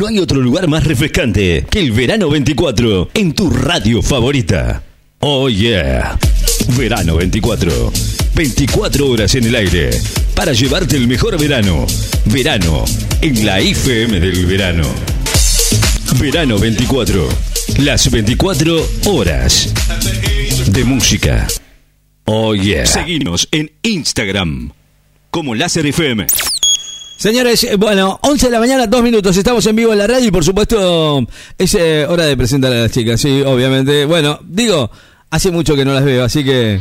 No hay otro lugar más refrescante que el Verano 24 en tu radio favorita. Oh yeah. Verano 24. 24 horas en el aire para llevarte el mejor verano. Verano en la IFM del verano. Verano 24. Las 24 horas de música. Oh yeah. Seguinos en Instagram como Láser FM. Señores, eh, bueno, 11 de la mañana, dos minutos, estamos en vivo en la radio y por supuesto es eh, hora de presentar a las chicas, sí, obviamente. Bueno, digo, hace mucho que no las veo, así que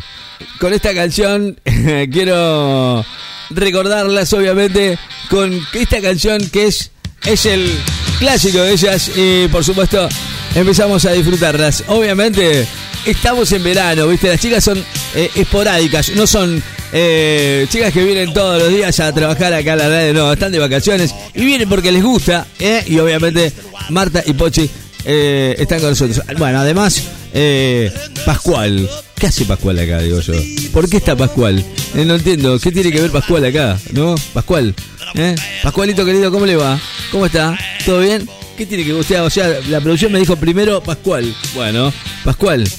con esta canción quiero recordarlas obviamente con esta canción que es, es el clásico de ellas y por supuesto empezamos a disfrutarlas. Obviamente estamos en verano, ¿viste? Las chicas son eh, esporádicas, no son eh, chicas que vienen todos los días a trabajar acá a la radio, no, están de vacaciones y vienen porque les gusta, ¿eh? Y obviamente Marta y Pochi eh, están con nosotros. Bueno, además, eh, Pascual. ¿Qué hace Pascual acá, digo yo? ¿Por qué está Pascual? Eh, no entiendo. ¿Qué tiene que ver Pascual acá? ¿No? Pascual. ¿Eh? Pascualito querido, ¿cómo le va? ¿Cómo está? ¿Todo bien? ¿Qué tiene que usted? O sea, la producción me dijo primero Pascual. Bueno, Pascual.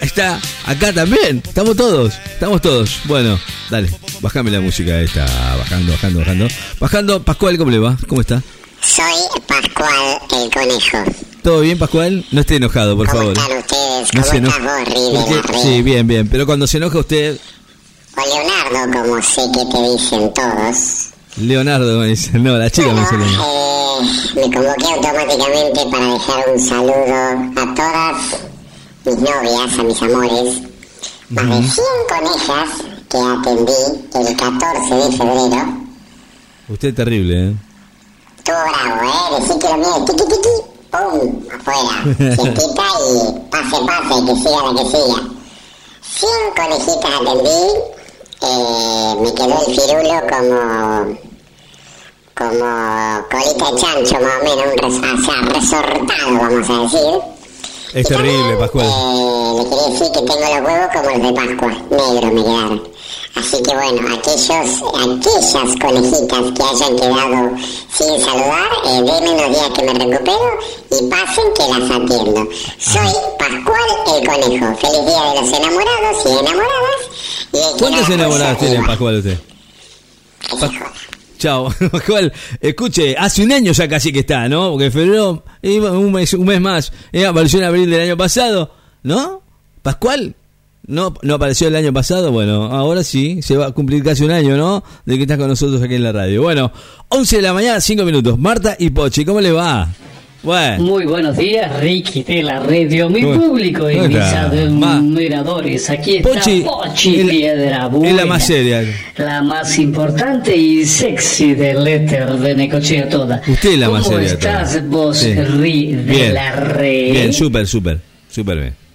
Está acá también. Estamos todos. Estamos todos. Bueno, dale. Bájame la música esta. Bajando, bajando, bajando. Bajando. Pascual, ¿cómo le va? ¿Cómo está? Soy Pascual el Conejo. ¿Todo bien, Pascual? No esté enojado, por ¿Cómo favor. están ustedes? No ¿Cómo se enoja. Sí, bien, bien. Pero cuando se enoja usted, O Leonardo, como sé que te dicen todos. Leonardo me dice. No, la chica me dice. Eh, me convoqué automáticamente para dejar un saludo a todas mis novias, a mis amores. Más de 100 conejas que atendí el 14 de febrero. Usted es terrible, ¿eh? Estuvo bravo, ¿eh? Decí que lo mío es tiqui tiqui, pum, afuera. Siestita y pase, pase, que siga la que siga. 100 conejitas atendí, eh, me quedó el firulo como, como colita de chancho, más o menos, un res, o sea, resortado, vamos a decir. Es terrible, Pascual. Eh, le quería decir que tengo los huevos como los de Pascua, negros me quedaron. Así que bueno, aquellos, aquellas conejitas que hayan quedado sin saludar, eh, denme unos días que me recupero y pasen que las atiendo. Soy Pascual el Conejo. Feliz día de los enamorados y enamoradas. Y ¿Cuántas enamoradas tiene. Pascual usted? Joda. Chao. Pascual, escuche, hace un año ya casi que está, ¿no? Porque en febrero, un mes, un mes más, eh, apareció en abril del año pasado, ¿no? Pascual, ¿no, ¿no apareció el año pasado? Bueno, ahora sí, se va a cumplir casi un año, ¿no? De que estás con nosotros aquí en la radio. Bueno, 11 de la mañana, 5 minutos. Marta y Pochi, ¿cómo le va? Bueno, Muy buenos días, Ricky de la radio, mi ¿Cómo- público y cómo mis admiradores. Aquí está Pochi, Pochi, es la- Piedra es la Buena, más seria. La más importante y sexy del éter de Necochea toda. Usted es la más ¿Cómo seria de estás todas. vos, Sí. Ri, de Bien. la red? bien, súper, súper, súper bien.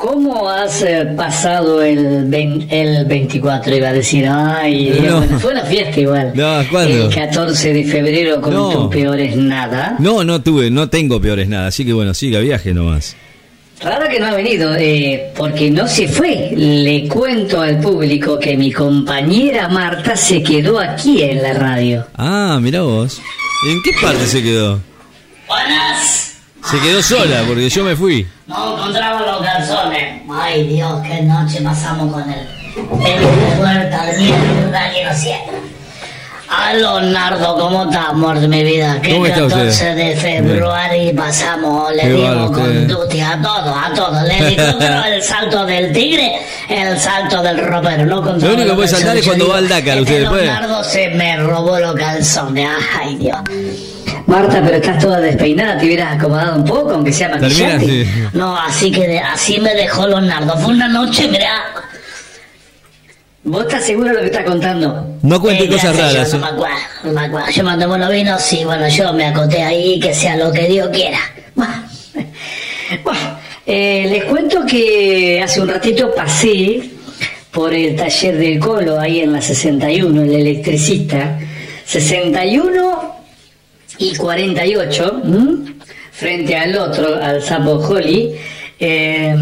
¿Cómo has eh, pasado el, el 24? Iba a decir, ay, No. fue una fiesta igual. No, ¿cuándo? El 14 de febrero con No. tus peores nada. No, no tuve, no tengo peores nada, así que bueno, siga viaje nomás. Raro que no ha venido, eh, porque no se fue. Le cuento al público que mi compañera Marta se quedó aquí en la radio. Ah, mira vos. ¿En qué parte se quedó? Buenas. Se quedó sola, porque yo me fui. No encontraba los calzones. Ay Dios, qué noche pasamos con él. El puerta de mierda que no sé. A Leonardo, ¿cómo estás, amor de mi vida? Que ¿Cómo está 14 usted? de febrero pasamos, le dimos con duty a todos, a todos. Le di contra el salto del tigre, el salto del ropero. No Lo único que puede saltar es cuando va al Dakar, usted después. Leonardo se me robó los calzones, ay Dios. Marta, pero estás toda despeinada, te hubieras acomodado un poco, aunque sea así. No, así que de- así me dejó Leonardo. Fue una noche, mirá. ¿Vos estás seguro de lo que estás contando? No cuente ya cosas raras, Yo ¿eh? no me acuerdo, no me acuerdo. Yo mandé buenos vinos, sí, bueno, yo me acoté ahí, que sea lo que Dios quiera. Bueno, bueno, eh, les cuento que hace un ratito pasé por el taller del Colo, ahí en la 61, el electricista. 61 y 48, ¿m? frente al otro, al Sapo Holly. eh,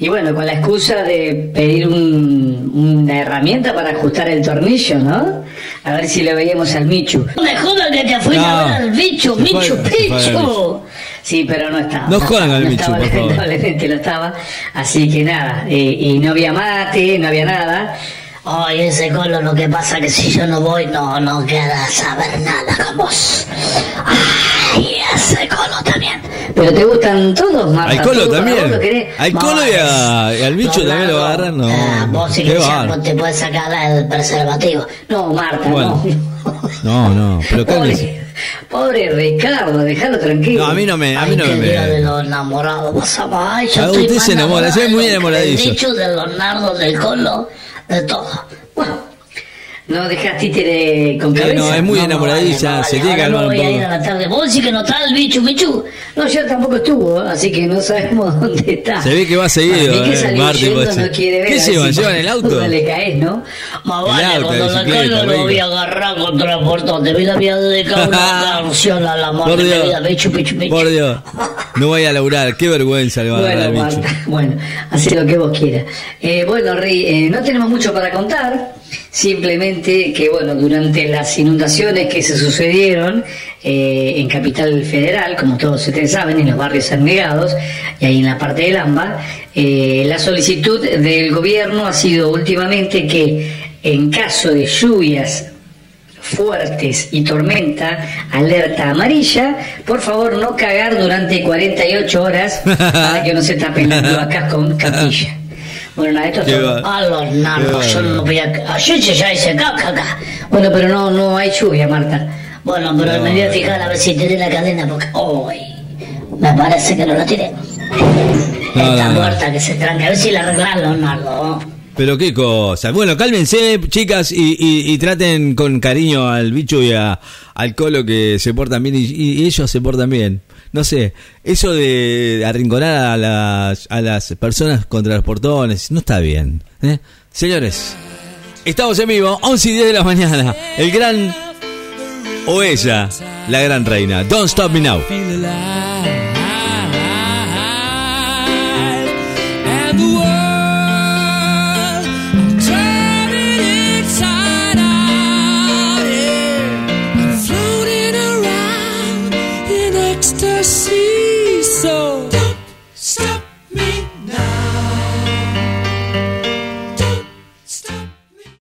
y bueno, con la excusa de pedir un- una herramienta para ajustar el tornillo, ¿no? A ver si le veíamos al Michu. No me jodas que te fuiste No. a ver al fue- Michu, Pichu. Sí, pero no estaba. No jodan al no Michu, estaba, por favor. Lamentablemente no estaba. Así que nada, eh, y no había mate, no había nada. Ay, ese colo, lo que pasa que si yo no voy, no, no queda saber nada con vos. Ay, ese colo también. Pero te gustan todos, Marta. Al Colo ¿Tú, a también. Al Colo y, a- y al bicho No, también lo agarran. No. ah, vos si Qué querés, te puedes sacar el preservativo. No, Marta, Bueno. no. No, no, pero cálmese. Pobre, pobre Ricardo, déjalo tranquilo. No, a mí no me. A mí Ay, no día de me. los enamorados, vos. Ay, yo Ah, estoy usted se enamora, se ve muy enamoradizo. bicho, de los nardos, del colo, de todo. Bueno, no dejas títere con Sí, cabeza. no, es muy No, enamoradiza, vale, se vale, tiene que calmar no un voy a ir a poco. la tarde. Vos decís que no está el bicho, bicho. No, yo tampoco estuvo, así que no sabemos dónde está. Se ve que va seguido, mí que eh, salió Martín, yendo, no quiere ver. ¿qué a llevan? ¿Llevan el auto? No le caes, ¿no? Más vale, auto, cuando la la caiga lo voy a agarrar contra el portón. Te voy a dedicar una canción al amor Por de mi Dios. vida. Bicho, bicho, bicho. Por Dios. No voy a laburar. Qué vergüenza le va a dar Bueno, bueno, así lo que vos quieras. Eh, bueno, Rey, eh, no tenemos mucho para contar, simplemente que, bueno, durante las inundaciones que se sucedieron eh, en Capital Federal, como todos ustedes saben, en los barrios anegados y ahí en la parte del AMBA, eh, la solicitud del gobierno ha sido últimamente que en caso de lluvias fuertes y tormenta, alerta amarilla, por favor no cagar durante 48 horas para que no se tapen las cloacas con capilla. Bueno, nada, esto va- A los yo no voy a... Ayer ya hice caca acá. Bueno, pero no, no hay lluvia, Marta. Bueno, pero No, me voy a fijar a ver si tiré la cadena porque hoy me parece que no la tiré. No, Está no, muerta que se tranca. A ver si la arreglan los. Pero qué cosa. Bueno, cálmense, chicas, y, y- traten con cariño al bicho y a- al colo que se portan bien y, ellos se portan bien. No sé, eso de arrinconar a las, a las personas contra los portones no está bien. ¿eh? Señores, estamos en vivo, 11 y 10 de la mañana. El gran o ella, la gran reina. Don't stop me now.